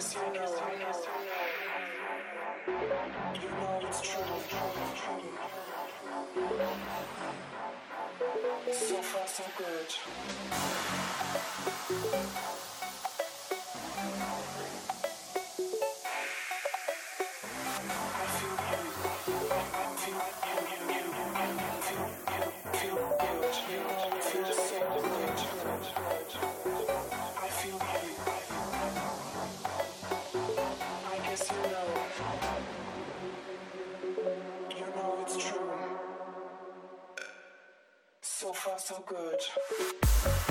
as you know. You know it's true. So far, so good. So good.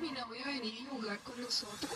mi novio venía a jugar con nosotros.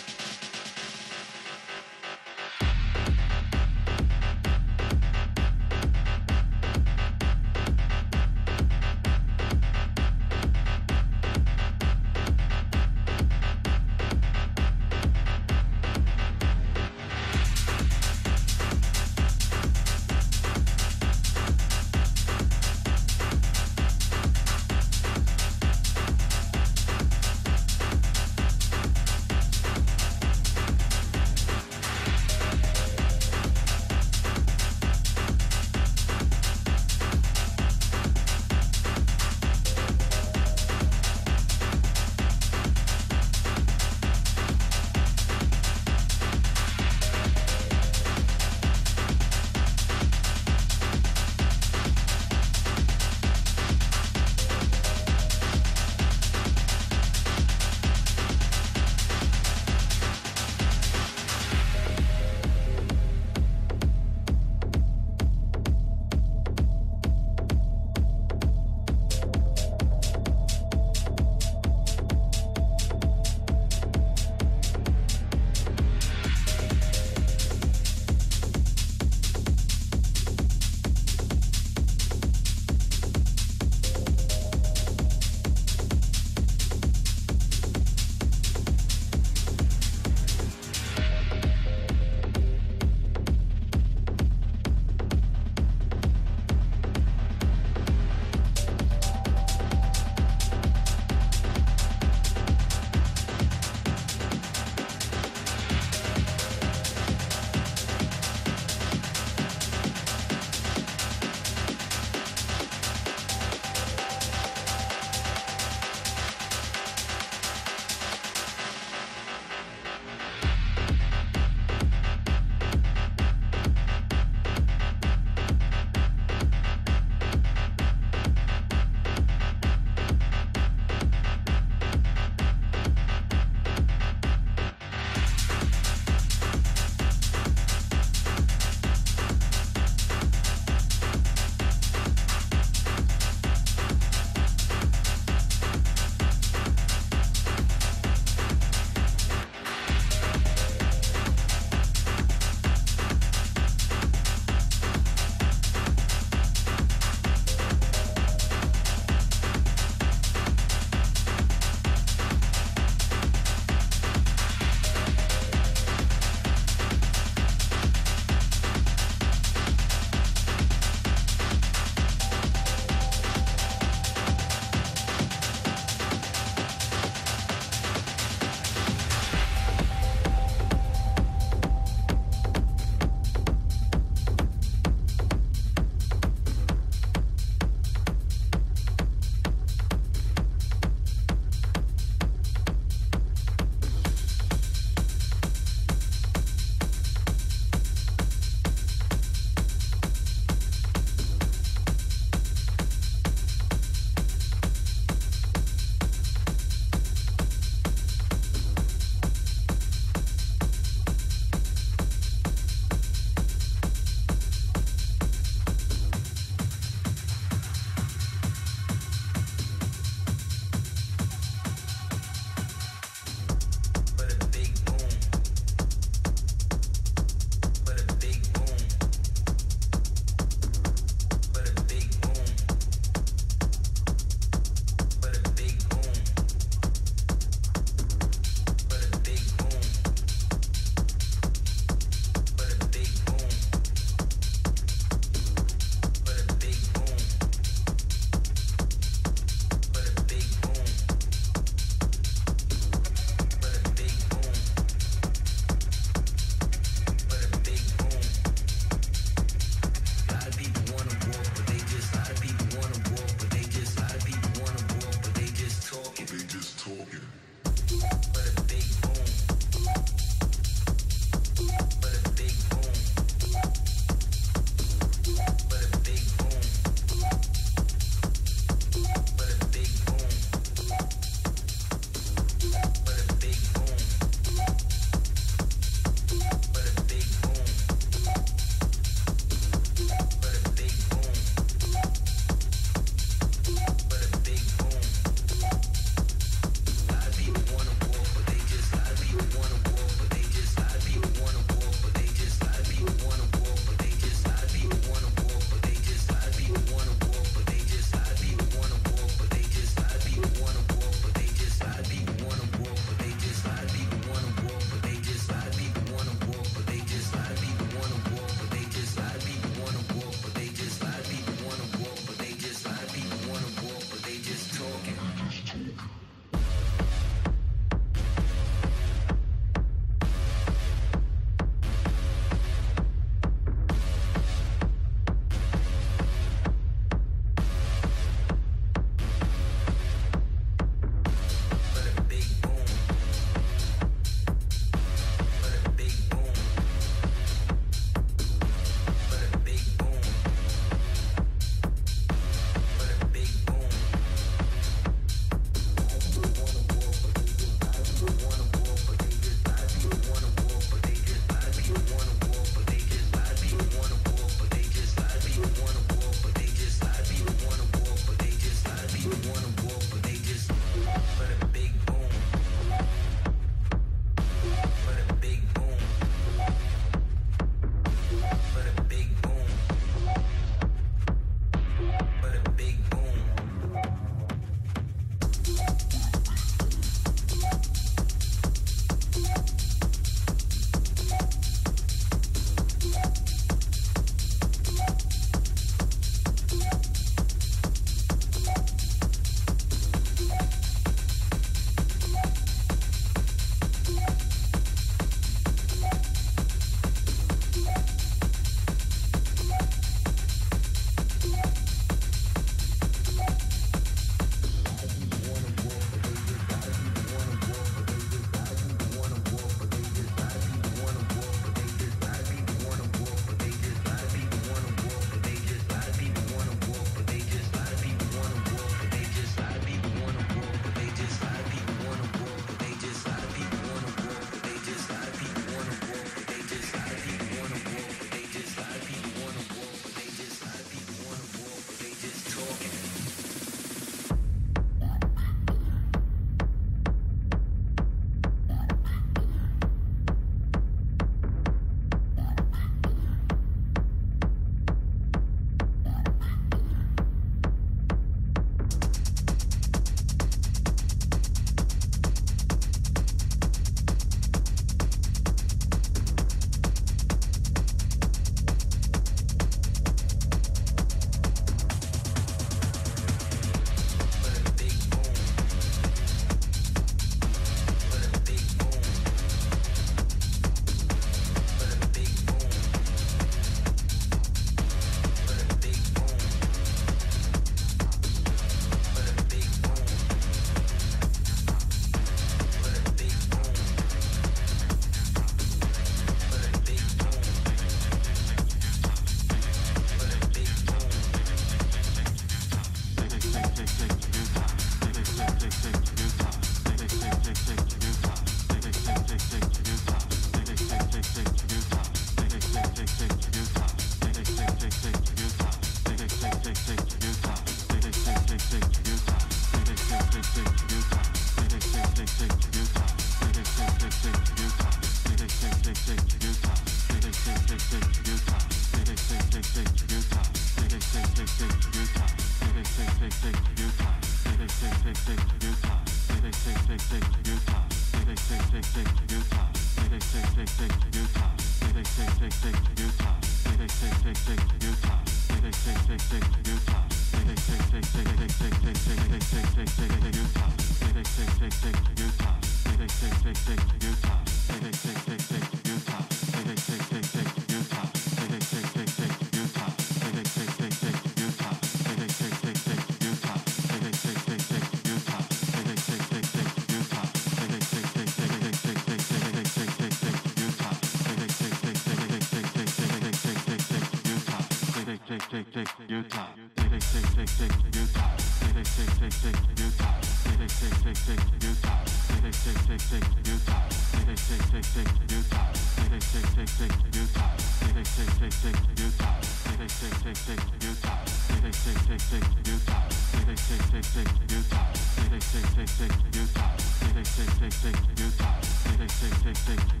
your time, take, take, take, take, take your time, take, take, take, take, take your time, take, take, take, take, take your time, take, take, take, take, take your time, take, take, take, take, take your time, take, take, take, take, take your time, take, take, take, take, take your time, take, take, take, take, take your time, take, take, take, take, take your time, take, take, take, take, take your time, take, take, take, take, take your time, take, take, take, take, take your time, take, take, take, take, take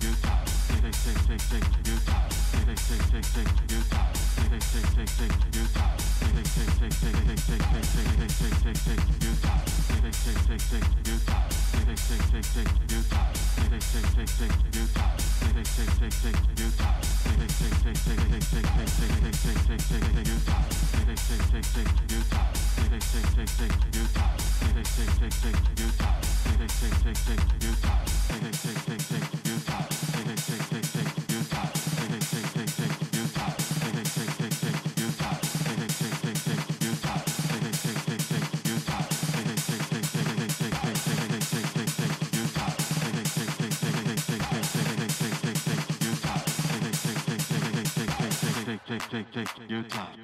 America.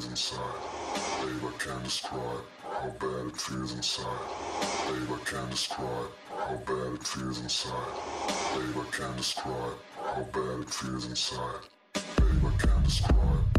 feels inside. Babe, I can't describe how bad it feels inside. Babe, I can't describe how bad it feels inside. Babe, I can't describe how bad it feels inside. Babe, I can't describe.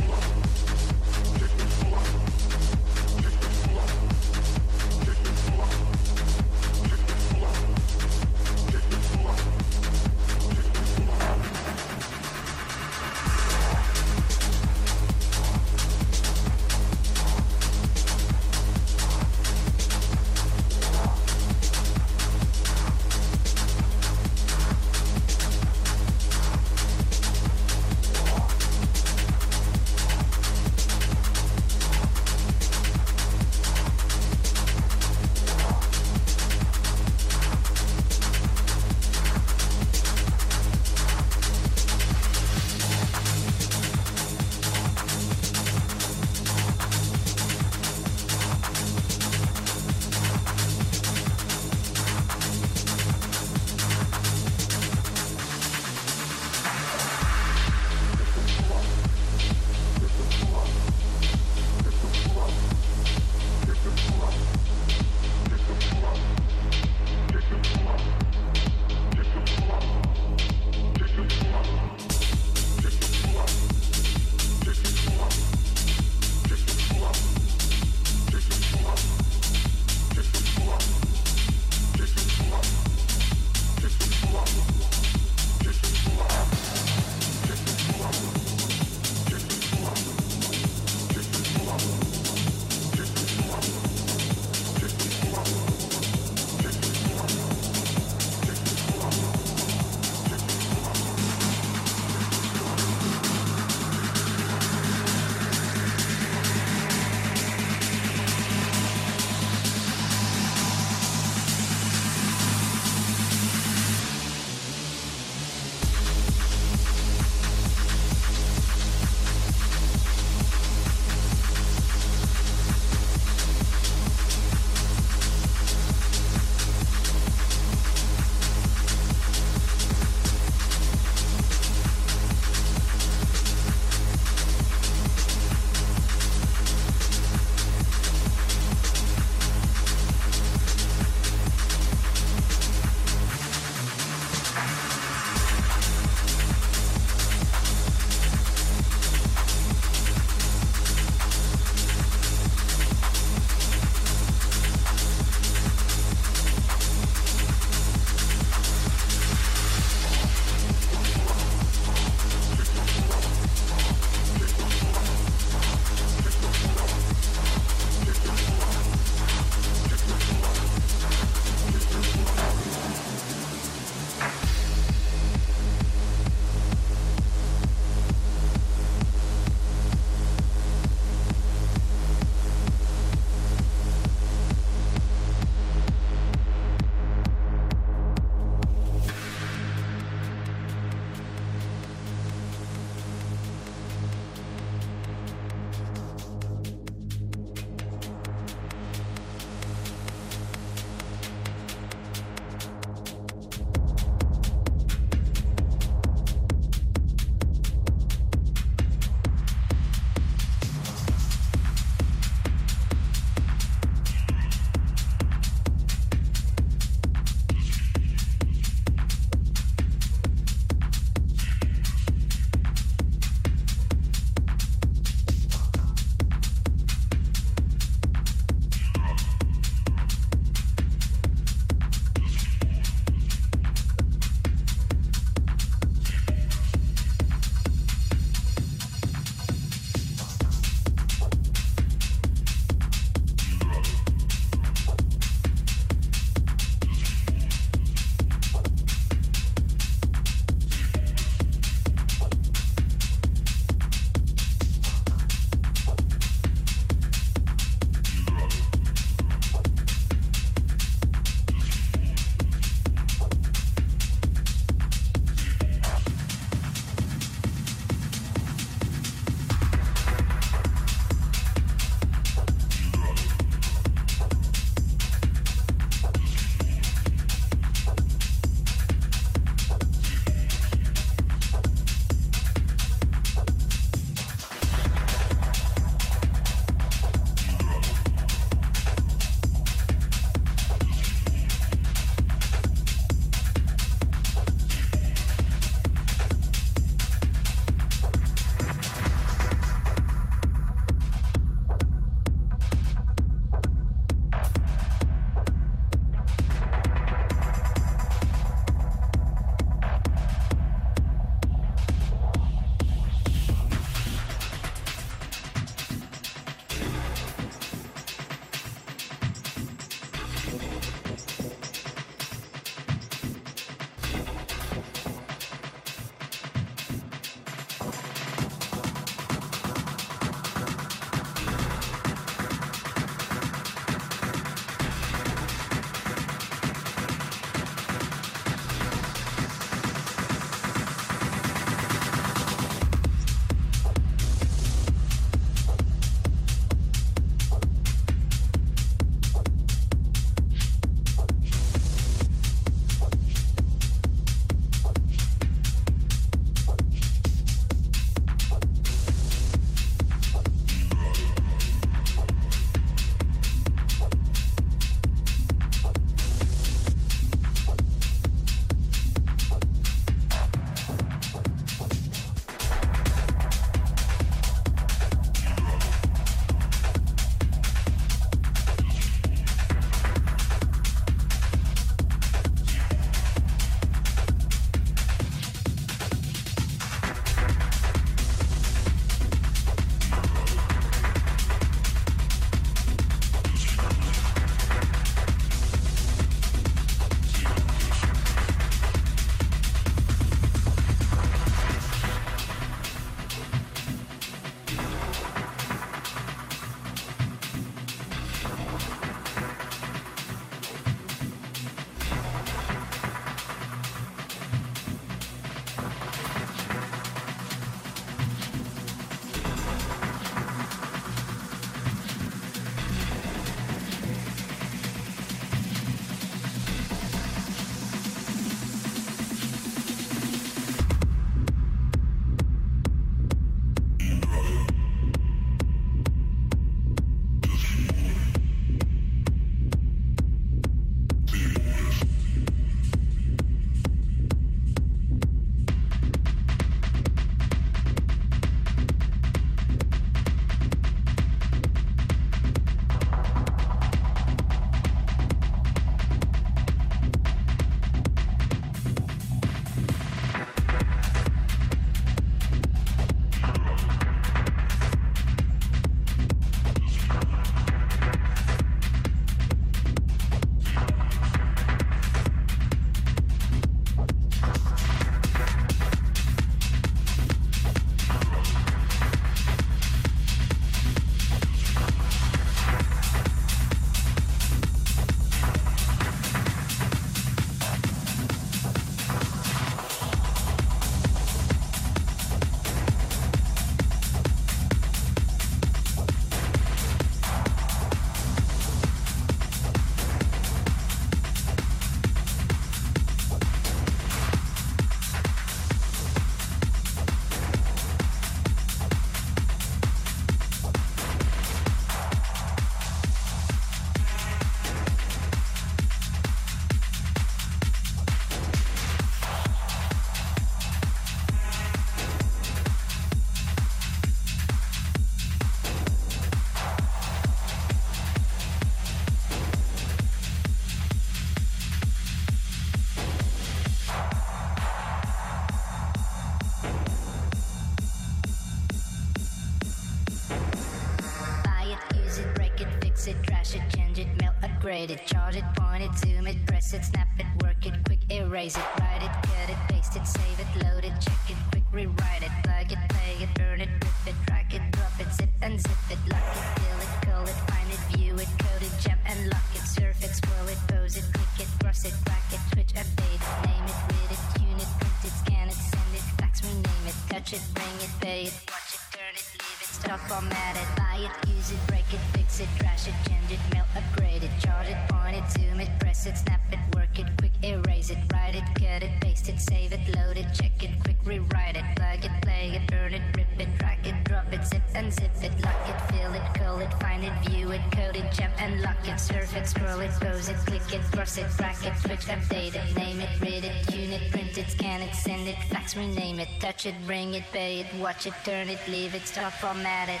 tickets, cross it, bracket, switch, update it, name it, read it, tune it, print it, scan it, send it, fax, rename it, touch it, bring it, pay it, watch it, turn it, leave it, stop, format it.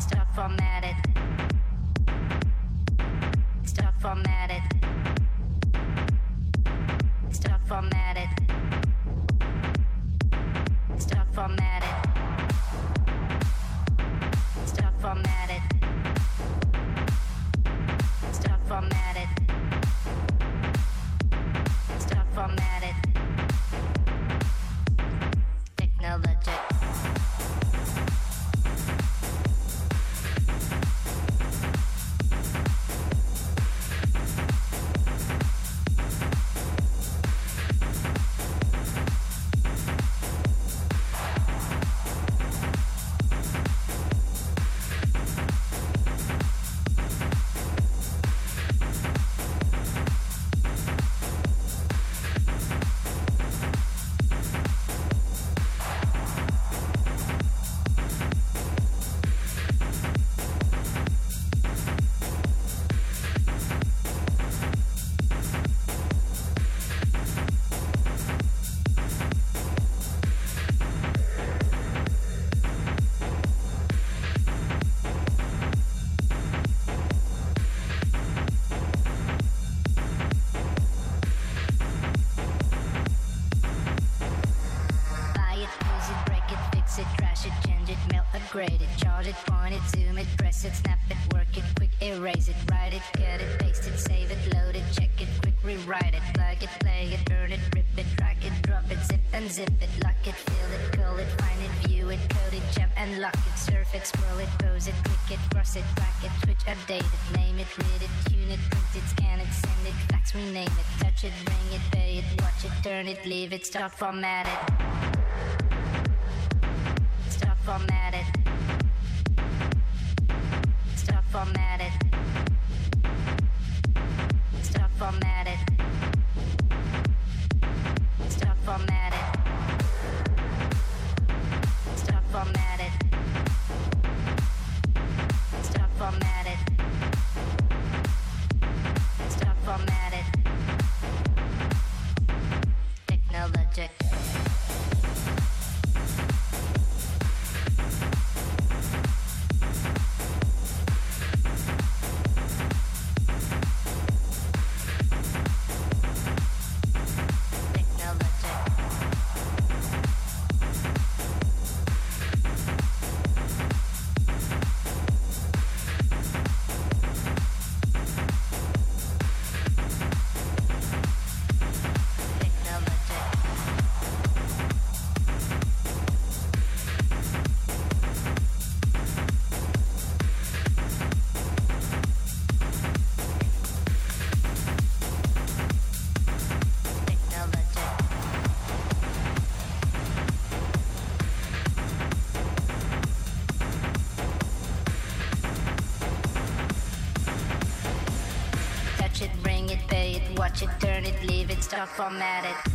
Stop, format it. from at it. stuck on that.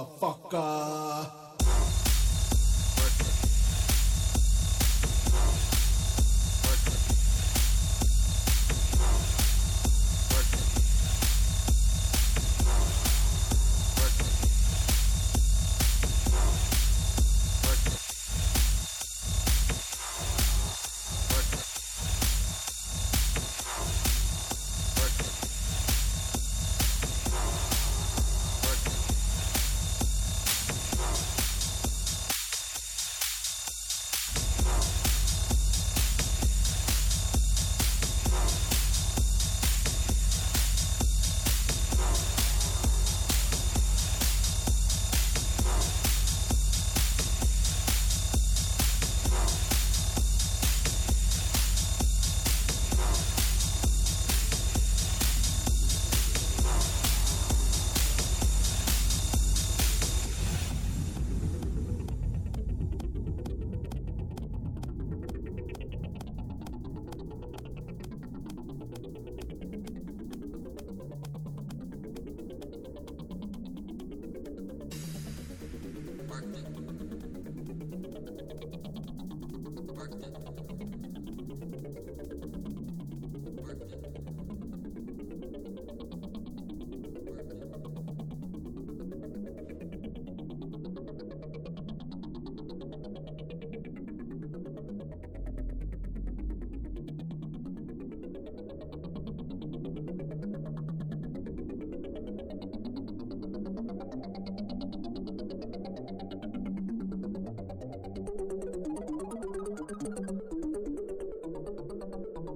Motherfucker.